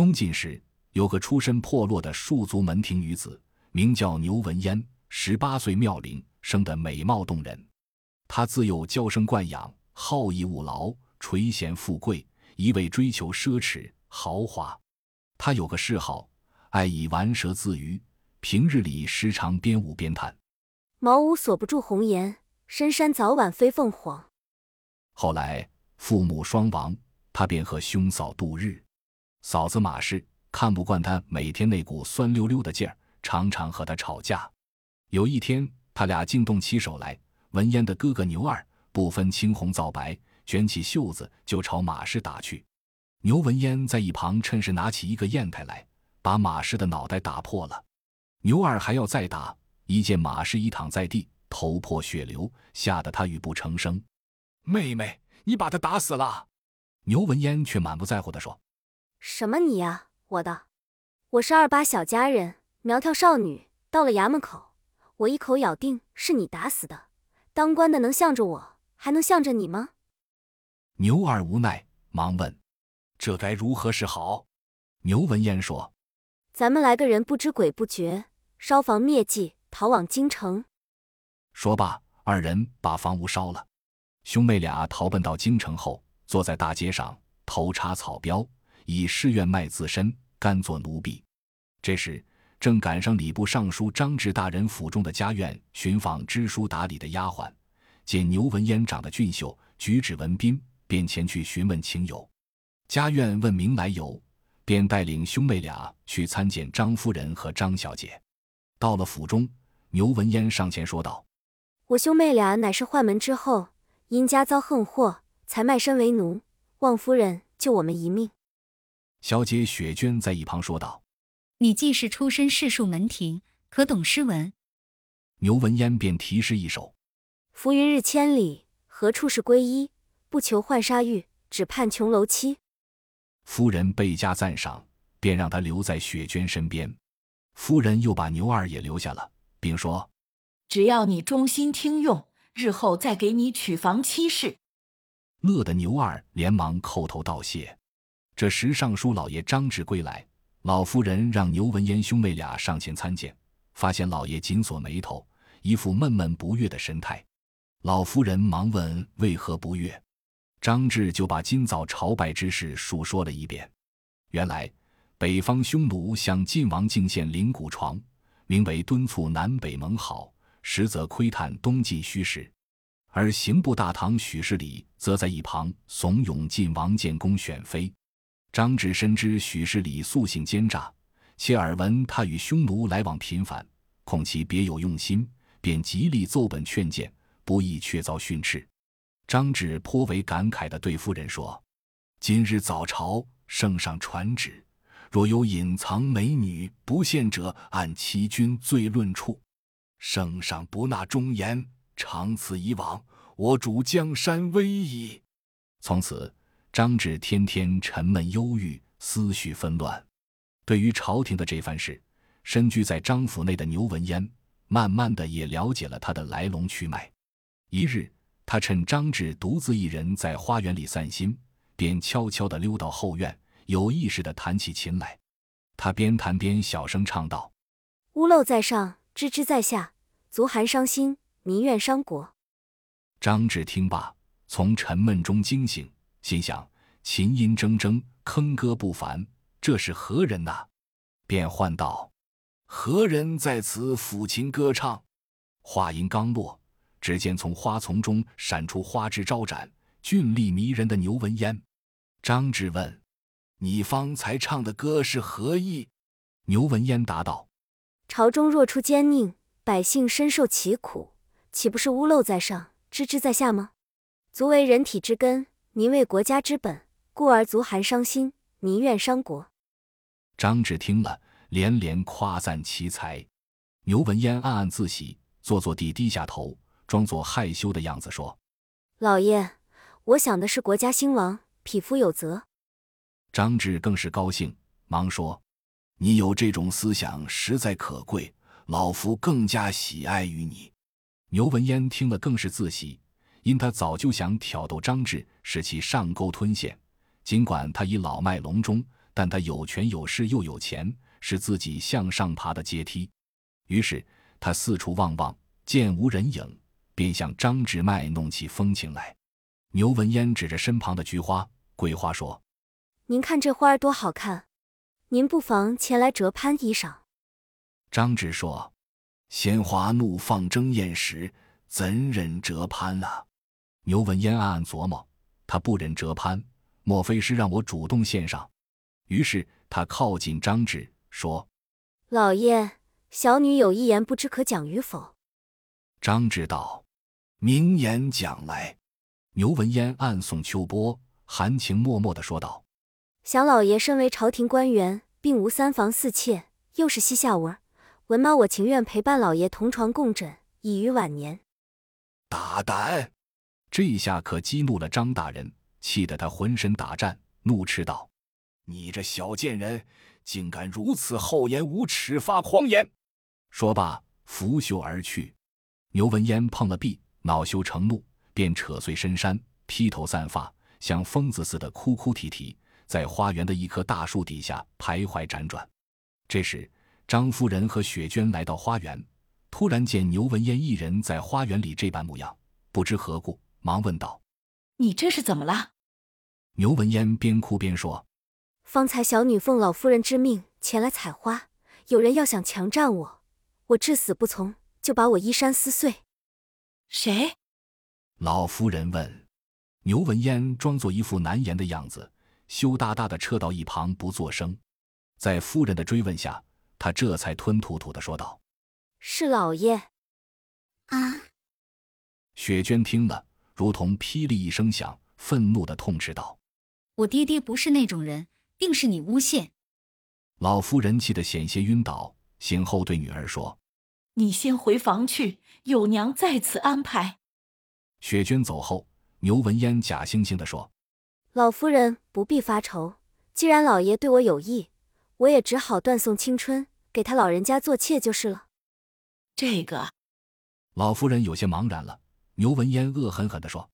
东晋时，有个出身破落的庶族门庭女子，名叫牛文嫣，十八岁妙龄，生得美貌动人。她自幼娇生惯养，好逸恶劳，垂涎富贵，一味追求奢侈豪华。她有个嗜好，爱以玩蛇自娱，平日里时常边舞边弹。茅屋锁不住红颜，深山早晚飞凤凰。后来父母双亡，他便和兄嫂度日。嫂子马氏看不惯他每天那股酸溜溜的劲儿，常常和他吵架。有一天，他俩竟动起手来。文嫣的哥哥牛二不分青红皂白，卷起袖子就朝马氏打去。牛文嫣在一旁趁势拿起一个砚台来，把马氏的脑袋打破了。牛二还要再打，一见马氏已躺在地，头破血流，吓得他语不成声。妹妹，你把他打死了。牛文嫣却满不在乎地说：“什么你呀，我的，我是二八小佳人，苗条少女。到了衙门口，我一口咬定是你打死的。当官的能向着我，还能向着你吗？”牛二无奈，忙问：“这该如何是好？”牛文嫣说：“咱们来个人不知鬼不觉，烧房灭迹，逃往京城。”说罢，二人把房屋烧了。兄妹俩逃奔到京城后，坐在大街上，头插草标，以誓愿卖自身，甘做奴婢。这时正赶上礼部尚书张志大人府中的家院寻访知书达理的丫鬟，见牛文嫣长得俊秀，举止文彬，便前去询问情由。家院问明来由，便带领兄妹俩去参见张夫人和张小姐。到了府中，牛文嫣上前说道：“我兄妹俩乃是宦门之后。”因家遭横祸，才卖身为奴，望夫人救我们一命。小姐雪娟在一旁说道：“你既是出身世庶门庭，可懂诗文？”牛文嫣便题诗一首：“浮云日千里，何处是归依？不求浣纱玉，只盼琼楼妻。”夫人倍加赞赏，便让他留在雪娟身边。夫人又把牛二也留下了，并说：“只要你忠心听用。”日后再给你娶房妻室，乐得牛二连忙叩头道谢。这时尚书老爷张志归来，老夫人让牛文嫣兄妹俩上前参见，发现老爷紧锁眉头，一副闷闷不悦的神态。老夫人忙问为何不悦，张志就把今早朝拜之事述说了一遍。原来北方匈奴向晋王进献灵骨床，名为敦促南北盟好。实则窥探东晋虚实，而刑部大堂许世礼则在一旁怂恿晋王建功选妃。张志深知许氏礼素性奸诈，且耳闻他与匈奴来往频繁，恐其别有用心，便极力奏本劝谏，不意却遭训斥。张志颇为感慨地对夫人说：“今日早朝圣上传旨，若有隐藏美女不献者，按欺君罪论处。”圣上不纳忠言，长此以往，我主江山危矣。从此，张志天天沉闷忧郁，思绪纷乱。对于朝廷的这番事，身居在张府内的牛文嫣，慢慢的也了解了他的来龙去脉。一日，他趁张志独自一人在花园里散心，便悄悄地溜到后院，有意识地弹起琴来。他边弹边小声唱道：“屋漏在上。”知之在下，足寒伤心，民怨伤国。张志听罢，从沉闷中惊醒，心想：琴音铮铮，铿歌不凡，这是何人呐？便唤道：“何人在此抚琴歌唱？”话音刚落，只见从花丛中闪出花枝招展、俊丽迷人的牛文嫣。张志问：“你方才唱的歌是何意？”牛文嫣答道。朝中若出奸佞，百姓深受其苦，岂不是屋漏在上，知之在下吗？足为人体之根，民为国家之本，故而足寒伤心，民怨伤国。张志听了，连连夸赞其才。牛文嫣暗暗自喜，坐坐地低下头，装作害羞的样子说：“老爷，我想的是国家兴亡，匹夫有责。”张志更是高兴，忙说。你有这种思想，实在可贵，老夫更加喜爱于你。牛文嫣听了更是自喜，因他早就想挑逗张志，使其上钩吞陷。尽管他已老迈龙钟，但他有权有势又有钱，是自己向上爬的阶梯。于是他四处望望，见无人影，便向张志卖弄起风情来。牛文烟指着身旁的菊花，桂花说：“您看这花儿多好看，您不妨前来折攀一赏。”张志说：“鲜花怒放争艳时，怎忍折攀啊？”牛文烟暗暗琢磨：他不忍折攀，莫非是让我主动献上？于是他靠近张志说：“老爷，小女有一言，不知可讲与否？”张志道：“明言讲来。”牛文烟暗送秋波，含情脉脉的说道：“想老爷身为朝廷官员，并无三房四妾，又是膝下文。”文妈，我情愿陪伴老爷同床共枕，以于晚年。大胆！这一下可激怒了张大人，气得他浑身打颤，怒斥道：“你这小贱人，竟敢如此厚颜无耻，发狂言！”说罢，拂袖而去。牛文烟碰了壁，恼羞成怒，便扯碎深衫，披头散发，像疯子似的哭哭啼啼，在花园的一棵大树底下徘徊辗转。这时，张夫人和雪娟来到花园，突然见牛文烟一人在花园里这般模样，不知何故，忙问道：“你这是怎么了？”牛文烟边哭边说：“方才小女奉老夫人之命前来采花，有人要想强占我，我至死不从，就把我衣衫撕碎。”谁？老夫人问。牛文烟装作一副难言的样子，羞答答的撤到一旁不作声。在夫人的追问下。他这才吞吐吐的说道：“是老爷。”啊！雪娟听了，如同霹雳一声响，愤怒的痛斥道：“我爹爹不是那种人，定是你诬陷！”老夫人气得险些晕倒，醒后对女儿说：“你先回房去，有娘在此安排。”雪娟走后，牛文烟假惺惺地说：“老夫人不必发愁，既然老爷对我有意，我也只好断送青春。”给他老人家做妾就是了。这个，老夫人有些茫然了。牛文烟恶狠狠地说：“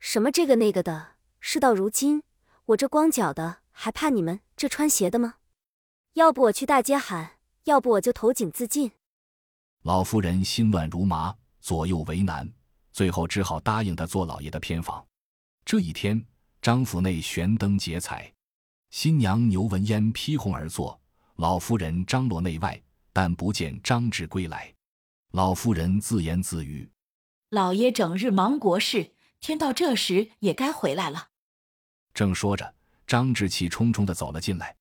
什么这个那个的？事到如今，我这光脚的还怕你们这穿鞋的吗？要不我去大街喊，要不我就投井自尽。”老夫人心乱如麻，左右为难，最后只好答应他做老爷的偏房。这一天，张府内悬灯结彩，新娘牛文烟披红而坐。老夫人张罗内外，但不见张志归来。老夫人自言自语：“老爷整日忙国事，天到这时也该回来了。”正说着，张志气冲冲的走了进来。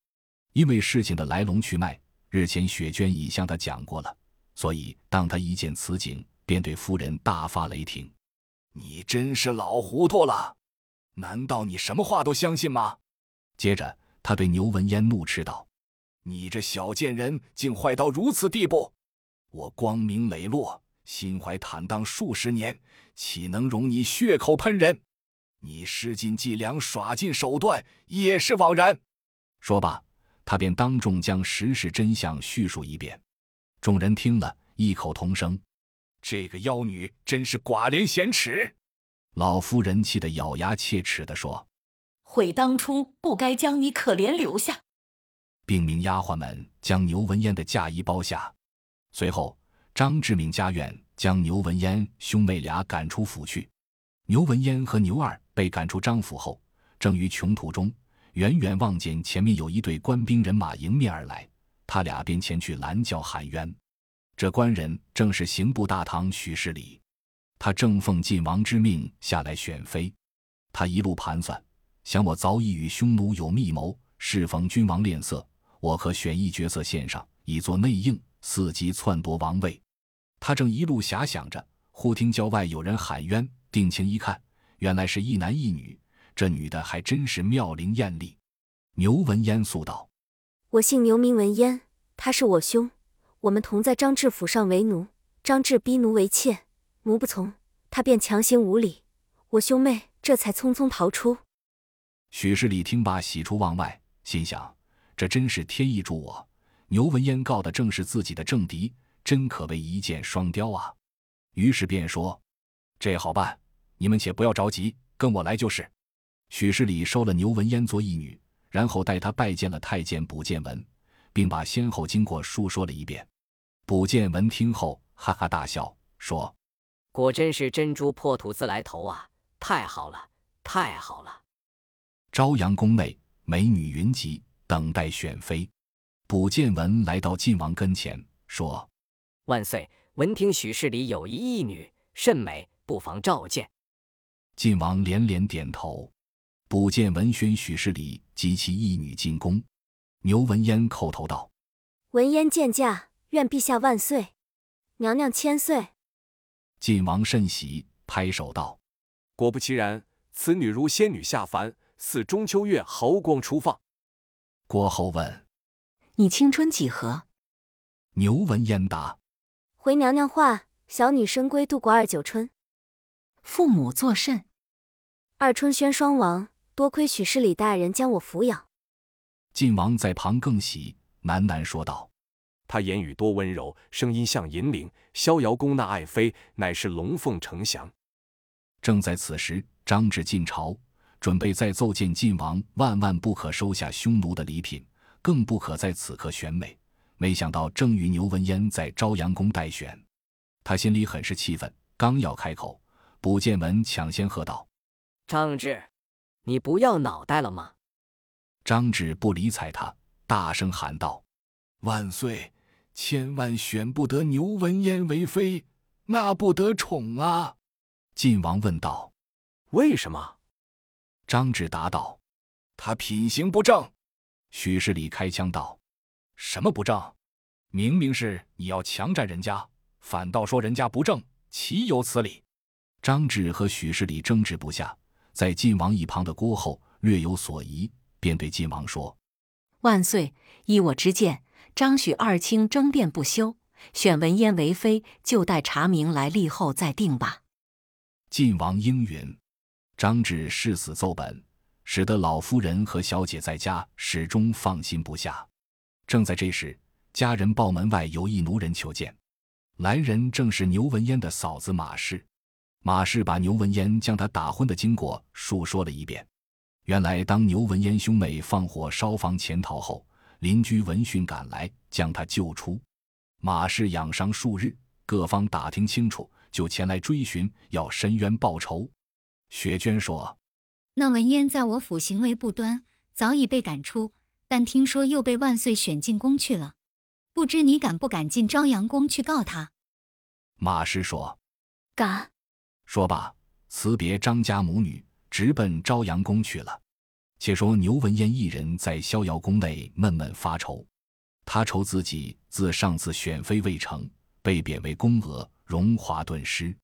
因为事情的来龙去脉，日前雪娟已向他讲过了，所以当他一见此景，便对夫人大发雷霆：“你真是老糊涂了！难道你什么话都相信吗？”接着，他对牛文烟怒斥道。你这小贱人，竟坏到如此地步！我光明磊落、心怀坦荡数十年，岂能容你血口喷人？你施尽伎俩、耍尽手段，也是枉然。说罢，他便当众将实事真相叙述一遍。众人听了，异口同声：“这个妖女真是寡廉鲜耻！”老夫人气得咬牙切齿地说：“悔当初不该将你可怜留下。”并命丫鬟们将牛文烟的嫁衣包下。随后，张志敏家院将牛文烟兄妹俩赶出府去。牛文烟和牛二被赶出张府后，正于穷途中，远远望见前面有一队官兵人马迎面而来，他俩便前去拦轿喊冤。这官人正是刑部大堂许世礼，他正奉晋王之命下来选妃。他一路盘算，想我早已与匈奴有密谋，适逢君王恋色。我可选一角色献上，以作内应，伺机篡夺王位。他正一路遐想着，忽听郊外有人喊冤，定睛一看，原来是一男一女。这女的还真是妙龄艳丽。牛文烟诉道：“我姓牛，名文烟，他是我兄，我们同在张志府上为奴。张志逼奴为妾，奴不从，他便强行无礼，我兄妹这才匆匆逃出。”许世礼听罢，喜出望外，心想。这真是天意助我！牛文烟告的正是自己的政敌，真可谓一箭双雕啊！于是便说：“这好办，你们且不要着急，跟我来就是。”许世礼收了牛文烟做义女，然后带他拜见了太监卜建文，并把先后经过述说了一遍。卜建文听后哈哈大笑，说：“果真是珍珠破土自来投啊！太好了，太好了！”朝阳宫内美女云集，等待选妃。卜建文来到晋王跟前，说：“万岁，闻听许氏里有一义女，甚美，不妨召见。”晋王连连点头。卜建文宣许氏里及其义女进宫。牛文嫣叩头道：“文嫣见驾，愿陛下万岁，娘娘千岁。”晋王甚喜，拍手道：“果不其然，此女如仙女下凡，似中秋月毫光初放。”郭侯问：“你青春几何？”牛文嫣答：“回娘娘话，小女深闺度过二九春。”父母作甚？二春轩双亡。多亏许氏李大人将我抚养。晋王在旁更喜，喃喃说道：“他言语多温柔，声音像银铃。逍遥宫那爱妃，乃是龙凤呈祥。”正在此时，张志进朝，准备再奏见晋王，万万不可收下匈奴的礼品，更不可在此刻选美。没想到正与牛文嫣在朝阳宫待选，他心里很是气愤，刚要开口，卜建文抢先喝道：“张志！”你不要脑袋了吗？张志不理睬他，大声喊道：“万岁，千万选不得牛文嫣为妃，那不得宠啊！”晋王问道：“为什么？”张志答道：“他品行不正。”许世礼开枪道：“什么不正？明明是你要强占人家，反倒说人家不正，岂有此理？”张志和许世礼争执不下。在晋王一旁的郭后略有所疑，便对晋王说：“万岁，依我之见，张许二卿争辩不休，选文嫣为妃，就待查明来历后再定吧。”晋王应允。张志誓死奏本，使得老夫人和小姐在家始终放心不下。正在这时，家人报门外有一奴人求见，来人正是牛文嫣的嫂子马氏。马氏把牛文嫣将他打昏的经过述说了一遍。原来，当牛文嫣兄妹放火烧房潜逃后，邻居闻讯赶来，将他救出。马氏养伤数日，各方打听清楚，就前来追寻，要申冤报仇。雪娟说：“那文嫣在我府行为不端，早已被赶出，但听说又被万岁选进宫去了。不知你敢不敢进朝阳宫去告他？”马师说：“敢。”说罢，辞别张家母女，直奔朝阳宫去了。且说牛文嫣一人在逍遥宫内闷闷发愁，他愁自己自上次选妃未成，被贬为宫娥，荣华顿失。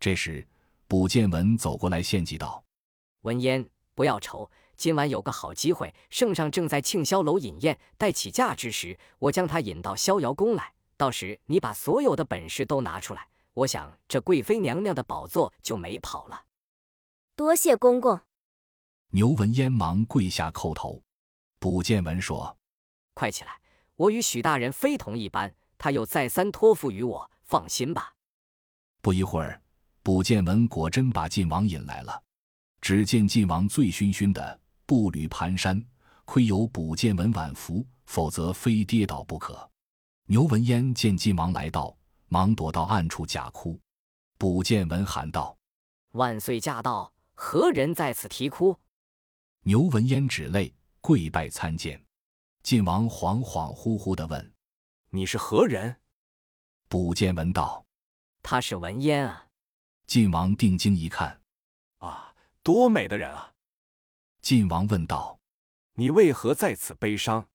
这时，卜建文走过来献计道：“文嫣，不要愁，今晚有个好机会，圣上正在庆霄楼饮宴，待起驾之时，我将他引到逍遥宫来。到时你把所有的本事都拿出来。”我想，这贵妃娘娘的宝座就没跑了。多谢公公。牛文嫣忙跪下叩头。卜建文说：“快起来，我与许大人非同一般，他又再三托付于我，放心吧。”不一会儿，卜建文果真把晋王引来了。只见晋王醉醺醺的，步履蹒跚，亏有卜建文挽扶，否则非跌倒不可。牛文嫣见晋王来到。忙躲到暗处假哭，卜建文喊道：“万岁驾到！何人在此啼哭？”牛文嫣止泪跪拜参见。晋王恍恍惚惚地问：“你是何人？”卜建文道：“他是文嫣啊。”晋王定睛一看：“啊，多美的人啊！”晋王问道：“你为何在此悲伤？”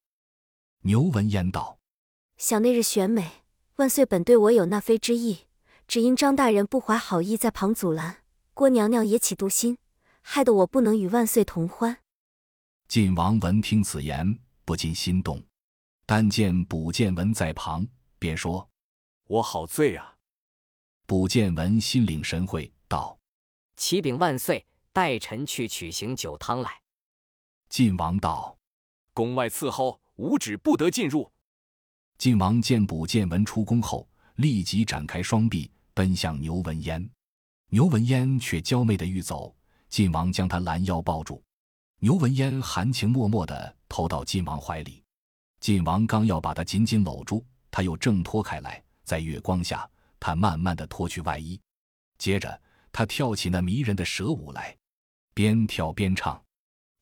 牛闻言道：“想那日选美。”万岁本对我有纳妃之意，只因张大人不怀好意，在旁阻拦，郭娘娘也起妒心，害得我不能与万岁同欢。晋王闻听此言，不禁心动，但见卜建文在旁，便说：“我好醉啊！”卜建文心领神会，道：“启禀万岁，待臣去取醒酒汤来。”晋王道：“宫外伺候，五指不得进入。”晋王见卜建文出宫后，立即展开双臂，奔向牛文嫣。牛文嫣却娇媚的欲走，晋王将他拦腰抱住。牛文烟含情脉脉的投到晋王怀里，晋王刚要把他紧紧搂住，他又挣脱开来，在月光下，他慢慢的脱去外衣，接着他跳起那迷人的蛇舞来，边跳边唱：“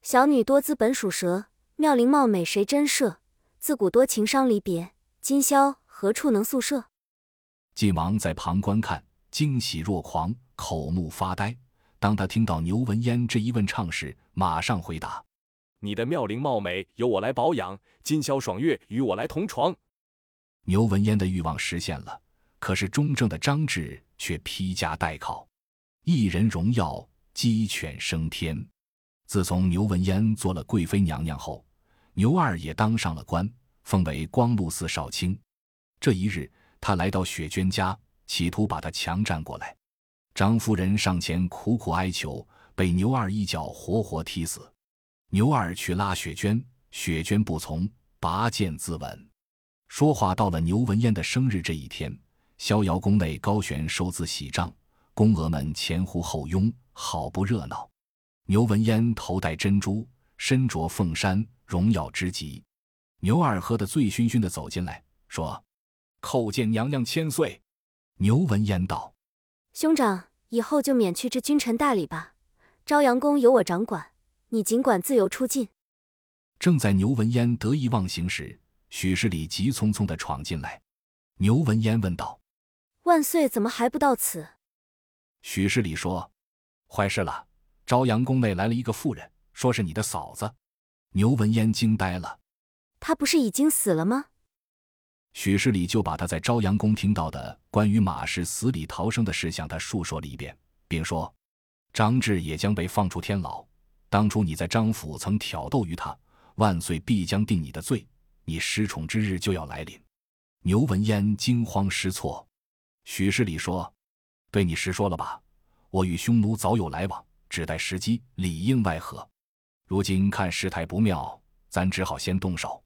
小女多姿本属蛇，妙龄貌美谁真摄？自古多情伤离别，今宵何处能宿舍？”晋王在旁观看，惊喜若狂，口目发呆。当他听到牛文烟这一问唱时，马上回答：“你的妙龄貌美由我来保养，今宵爽月与我来同床。”牛文烟的欲望实现了，可是中正的张志却披枷戴铐，一人荣耀，鸡犬升天。自从牛文嫣做了贵妃娘娘后，牛二也当上了官，封为光禄寺少卿。这一日，他来到雪娟家，企图把她强占过来。张夫人上前苦苦哀求，被牛二一脚活活踢死。牛二去拉雪娟，雪娟不从，拔剑自刎。说话到了牛文嫣的生日这一天，逍遥宫内高悬寿字喜帐，宫娥们前呼后拥，好不热闹。牛文烟头戴珍珠，身着凤衫，荣耀之极。牛二喝得醉醺醺的走进来，说：“叩见娘娘千岁。”牛文烟道。兄长，以后就免去这君臣大礼吧。朝阳宫由我掌管，你尽管自由出进。正在牛文烟得意忘形时，许世礼急匆匆的闯进来。牛文烟问道：“万岁怎么还不到此？”许世礼说：“坏事了，朝阳宫内来了一个妇人，说是你的嫂子。”牛文烟惊呆了：“她不是已经死了吗？”许世礼就把他在朝阳宫听到的关于马氏死里逃生的事向他述说了一遍，并说：“张志也将被放出天牢。当初你在张府曾挑逗于他，万岁必将定你的罪。你失宠之日就要来临。”牛文烟惊慌失措。许世礼说：“对你实说了吧，我与匈奴早有来往，只待时机，里应外合。如今看事态不妙，咱只好先动手。”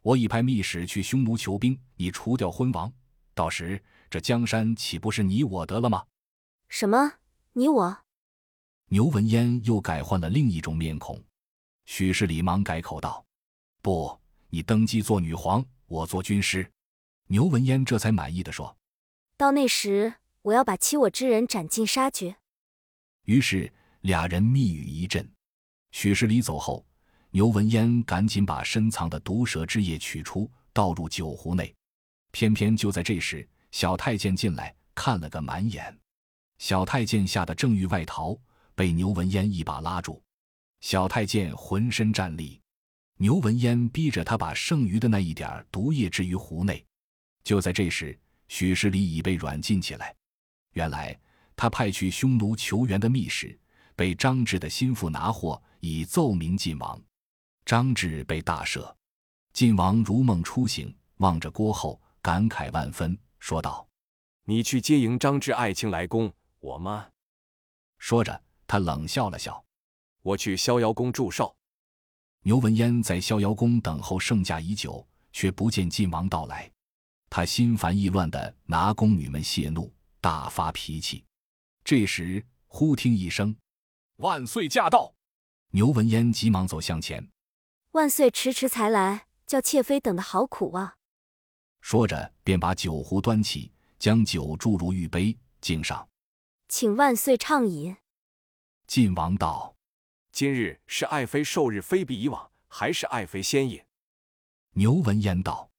我已派密使去匈奴求兵，以除掉昏王。到时这江山岂不是你我得了吗？什么？你我？牛文烟又改换了另一种面孔。许世礼忙改口道：“不，你登基做女皇，我做军师。”牛文烟这才满意的说：“到那时，我要把欺我之人斩尽杀绝。”于是俩人密语一阵。许世礼走后。牛文烟赶紧把深藏的毒蛇之液取出，倒入酒壶内。偏偏就在这时，小太监进来看了个满眼。小太监吓得正欲外逃，被牛文烟一把拉住。小太监浑身战栗。牛文烟逼着他把剩余的那一点毒液置于壶内。就在这时，许世礼已被软禁起来。原来他派去匈奴求援的密使，被张志的心腹拿获，以奏明晋王。张志被大赦，晋王如梦初醒，望着郭后，感慨万分，说道：“你去接迎张志爱卿来宫，我吗？”说着，他冷笑了笑：“我去逍遥宫祝寿。”牛文烟在逍遥宫等候圣驾已久，却不见晋王到来，他心烦意乱的拿宫女们泄怒，大发脾气。这时，忽听一声：“万岁驾到！”牛文烟急忙走向前。万岁迟迟才来，叫妾妃等的好苦啊！说着，便把酒壶端起，将酒注入玉杯，敬上，请万岁畅饮。晋王道：“今日是爱妃寿日，非比以往，还是爱妃先饮？”牛文烟道：“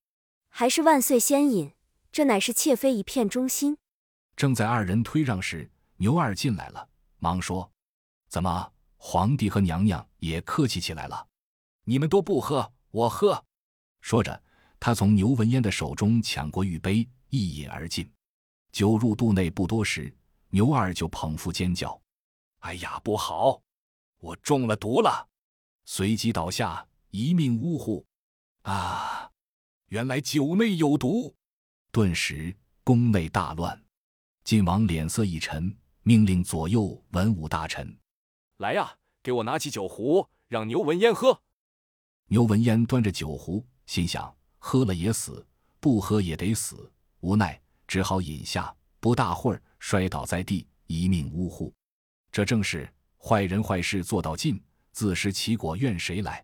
还是万岁先饮，这乃是妾妃一片忠心。”正在二人推让时，牛二进来了，忙说：“怎么，皇帝和娘娘也客气起来了？”你们都不喝，我喝。说着，他从牛文烟的手中抢过玉杯，一饮而尽。酒入肚内不多时，牛二就捧腹尖叫：“哎呀，不好！我中了毒了！”随即倒下，一命呜呼。啊，原来酒内有毒！顿时宫内大乱。晋王脸色一沉，命令左右文武大臣：“来呀，给我拿起酒壶，让牛文烟喝。”牛文烟端着酒壶，心想：喝了也死，不喝也得死。无奈，只好饮下。不大会儿，摔倒在地，一命呜呼。这正是坏人坏事做到尽，自食其果，怨谁来？